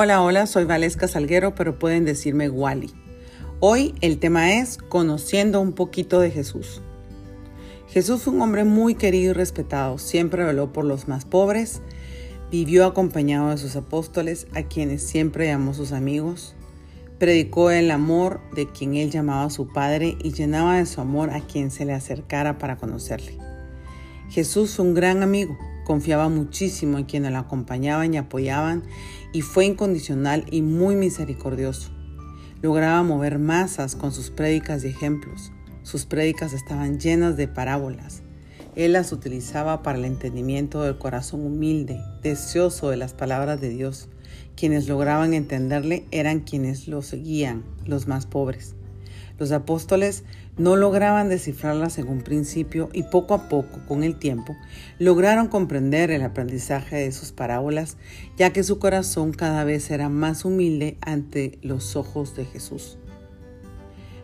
Hola, hola, soy Valesca Salguero, pero pueden decirme Wally. Hoy el tema es conociendo un poquito de Jesús. Jesús fue un hombre muy querido y respetado, siempre veló por los más pobres, vivió acompañado de sus apóstoles, a quienes siempre llamó sus amigos, predicó el amor de quien él llamaba su Padre y llenaba de su amor a quien se le acercara para conocerle. Jesús fue un gran amigo, confiaba muchísimo en quienes lo acompañaban y apoyaban y fue incondicional y muy misericordioso. Lograba mover masas con sus prédicas y ejemplos. Sus prédicas estaban llenas de parábolas. Él las utilizaba para el entendimiento del corazón humilde, deseoso de las palabras de Dios. Quienes lograban entenderle eran quienes lo seguían, los más pobres. Los apóstoles no lograban descifrarlas en un principio y poco a poco, con el tiempo, lograron comprender el aprendizaje de sus parábolas, ya que su corazón cada vez era más humilde ante los ojos de Jesús.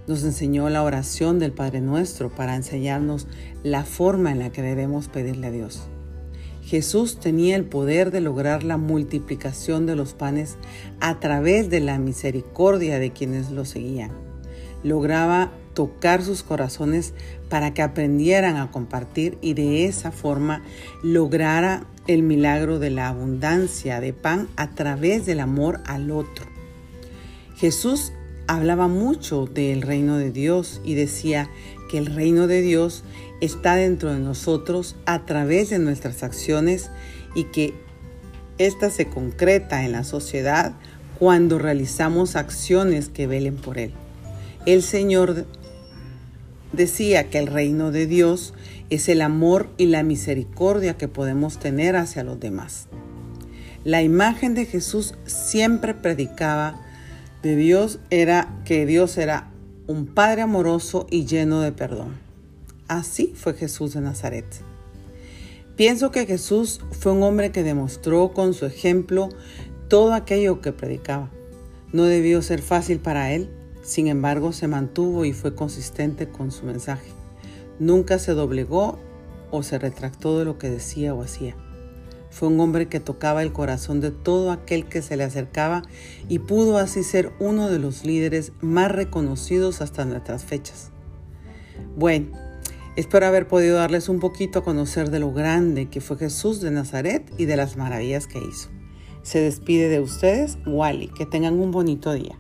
Nos enseñó la oración del Padre Nuestro para enseñarnos la forma en la que debemos pedirle a Dios. Jesús tenía el poder de lograr la multiplicación de los panes a través de la misericordia de quienes lo seguían lograba tocar sus corazones para que aprendieran a compartir y de esa forma lograra el milagro de la abundancia de pan a través del amor al otro. Jesús hablaba mucho del reino de Dios y decía que el reino de Dios está dentro de nosotros a través de nuestras acciones y que ésta se concreta en la sociedad cuando realizamos acciones que velen por Él. El Señor decía que el reino de Dios es el amor y la misericordia que podemos tener hacia los demás. La imagen de Jesús siempre predicaba de Dios era que Dios era un Padre amoroso y lleno de perdón. Así fue Jesús de Nazaret. Pienso que Jesús fue un hombre que demostró con su ejemplo todo aquello que predicaba. No debió ser fácil para él, sin embargo, se mantuvo y fue consistente con su mensaje. Nunca se doblegó o se retractó de lo que decía o hacía. Fue un hombre que tocaba el corazón de todo aquel que se le acercaba y pudo así ser uno de los líderes más reconocidos hasta nuestras fechas. Bueno, espero haber podido darles un poquito a conocer de lo grande que fue Jesús de Nazaret y de las maravillas que hizo. Se despide de ustedes, Wally. Que tengan un bonito día.